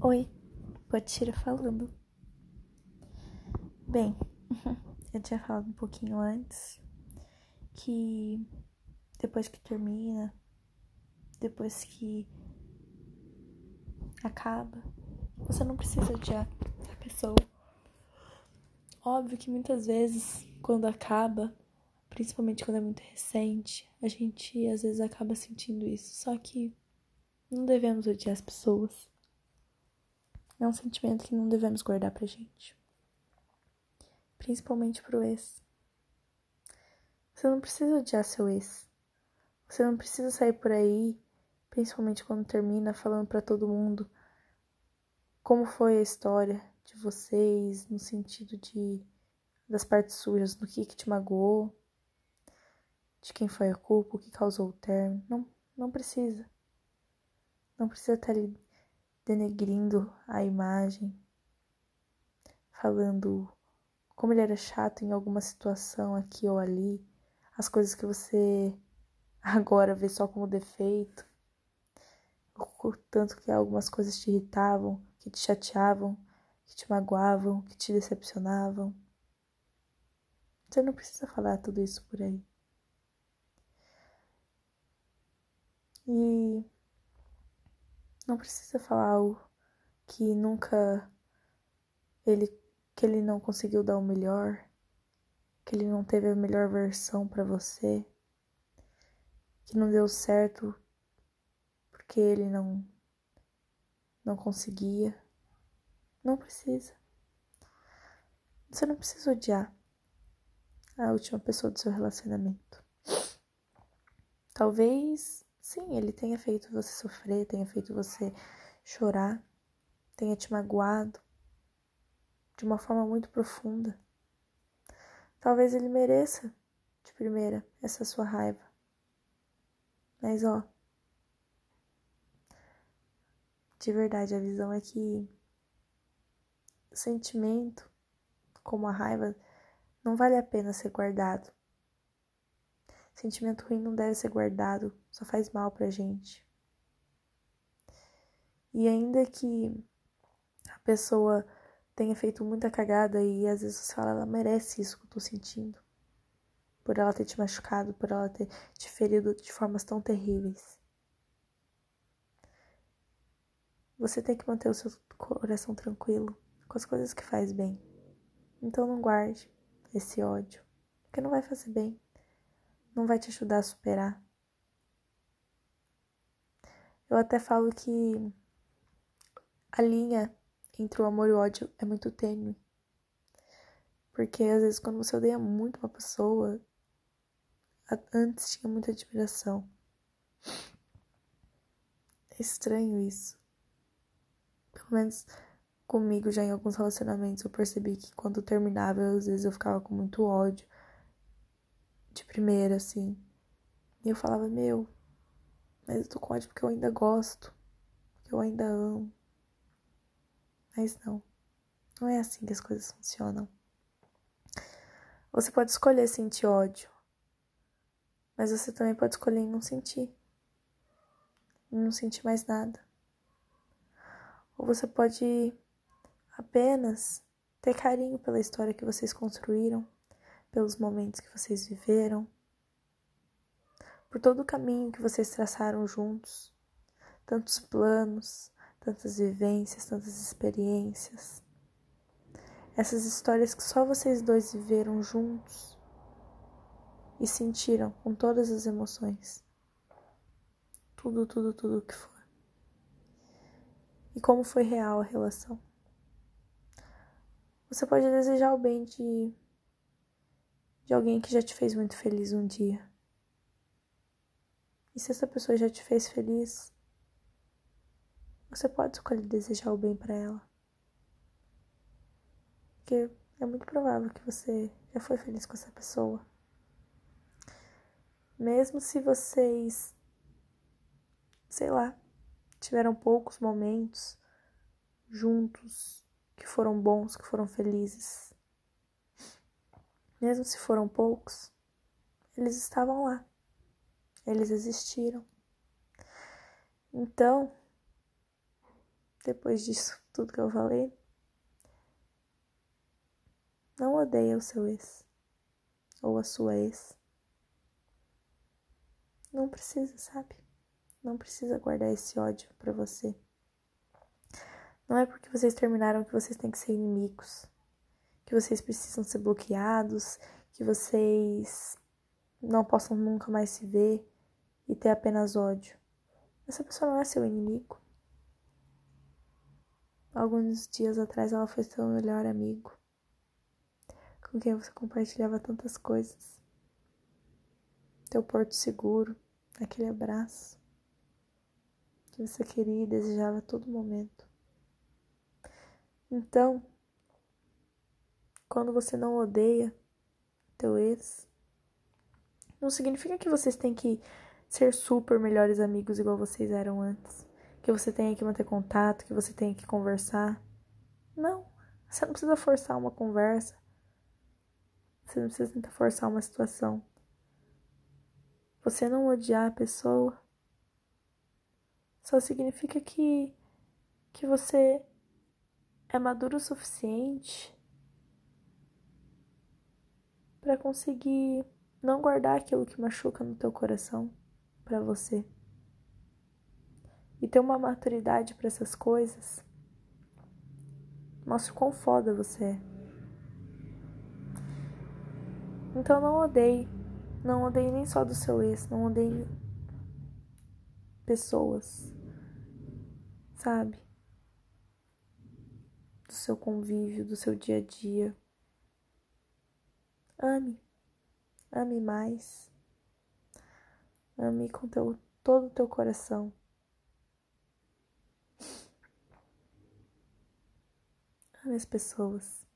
Oi, Potira falando. Bem, eu tinha falado um pouquinho antes que depois que termina, depois que acaba, você não precisa odiar a pessoa. Óbvio que muitas vezes, quando acaba, principalmente quando é muito recente, a gente às vezes acaba sentindo isso. Só que não devemos odiar as pessoas. É um sentimento que não devemos guardar pra gente. Principalmente pro ex. Você não precisa odiar seu ex. Você não precisa sair por aí, principalmente quando termina, falando para todo mundo como foi a história de vocês, no sentido de das partes sujas, do que que te magoou, de quem foi a culpa, o que causou o término. Não, não precisa. Não precisa estar ali denegrindo a imagem, falando como ele era chato em alguma situação aqui ou ali, as coisas que você agora vê só como defeito, o tanto que algumas coisas te irritavam, que te chateavam, que te magoavam, que te decepcionavam. Você não precisa falar tudo isso por aí. E não precisa falar algo que nunca ele que ele não conseguiu dar o melhor, que ele não teve a melhor versão para você, que não deu certo porque ele não não conseguia. Não precisa. Você não precisa odiar a última pessoa do seu relacionamento. Talvez Sim, ele tenha feito você sofrer, tenha feito você chorar, tenha te magoado de uma forma muito profunda. Talvez ele mereça de primeira essa sua raiva. Mas ó, de verdade, a visão é que sentimento, como a raiva, não vale a pena ser guardado. Sentimento ruim não deve ser guardado, só faz mal pra gente. E ainda que a pessoa tenha feito muita cagada e às vezes você fala, ela merece isso que eu tô sentindo. Por ela ter te machucado, por ela ter te ferido de formas tão terríveis. Você tem que manter o seu coração tranquilo com as coisas que faz bem. Então não guarde esse ódio, porque não vai fazer bem não vai te ajudar a superar. Eu até falo que a linha entre o amor e o ódio é muito tênue. Porque às vezes quando você odeia muito uma pessoa, antes tinha muita admiração. É estranho isso. Pelo menos comigo já em alguns relacionamentos eu percebi que quando terminava, às vezes eu ficava com muito ódio de primeira, assim. E eu falava, meu, mas eu tô com ódio porque eu ainda gosto, porque eu ainda amo. Mas não, não é assim que as coisas funcionam. Você pode escolher sentir ódio, mas você também pode escolher não sentir, não sentir mais nada. Ou você pode apenas ter carinho pela história que vocês construíram pelos momentos que vocês viveram, por todo o caminho que vocês traçaram juntos, tantos planos, tantas vivências, tantas experiências. Essas histórias que só vocês dois viveram juntos e sentiram com todas as emoções. Tudo, tudo, tudo que for. E como foi real a relação. Você pode desejar o bem de de alguém que já te fez muito feliz um dia. E se essa pessoa já te fez feliz, você pode escolher desejar o bem para ela. Porque é muito provável que você já foi feliz com essa pessoa. Mesmo se vocês, sei lá, tiveram poucos momentos juntos que foram bons, que foram felizes mesmo se foram poucos, eles estavam lá, eles existiram. Então, depois disso, tudo que eu falei, não odeia o seu ex ou a sua ex. Não precisa, sabe? Não precisa guardar esse ódio para você. Não é porque vocês terminaram que vocês têm que ser inimigos, que vocês precisam ser bloqueados, que vocês não possam nunca mais se ver e ter apenas ódio. Essa pessoa não é seu inimigo. Alguns dias atrás ela foi seu melhor amigo, com quem você compartilhava tantas coisas. Teu porto seguro, aquele abraço que você queria e desejava a todo momento. Então, quando você não odeia teu ex, não significa que vocês têm que ser super melhores amigos igual vocês eram antes. Que você tenha que manter contato, que você tenha que conversar. Não, você não precisa forçar uma conversa. Você não precisa tentar forçar uma situação. Você não odiar a pessoa só significa que que você é maduro o suficiente para conseguir não guardar aquilo que machuca no teu coração para você. E ter uma maturidade para essas coisas mostra o quão foda você é. Então não odeie. Não odeie nem só do seu ex, não odeie pessoas. Sabe? do seu convívio, do seu dia a dia. Ame, ame mais. Ame com teu, todo o teu coração. As pessoas.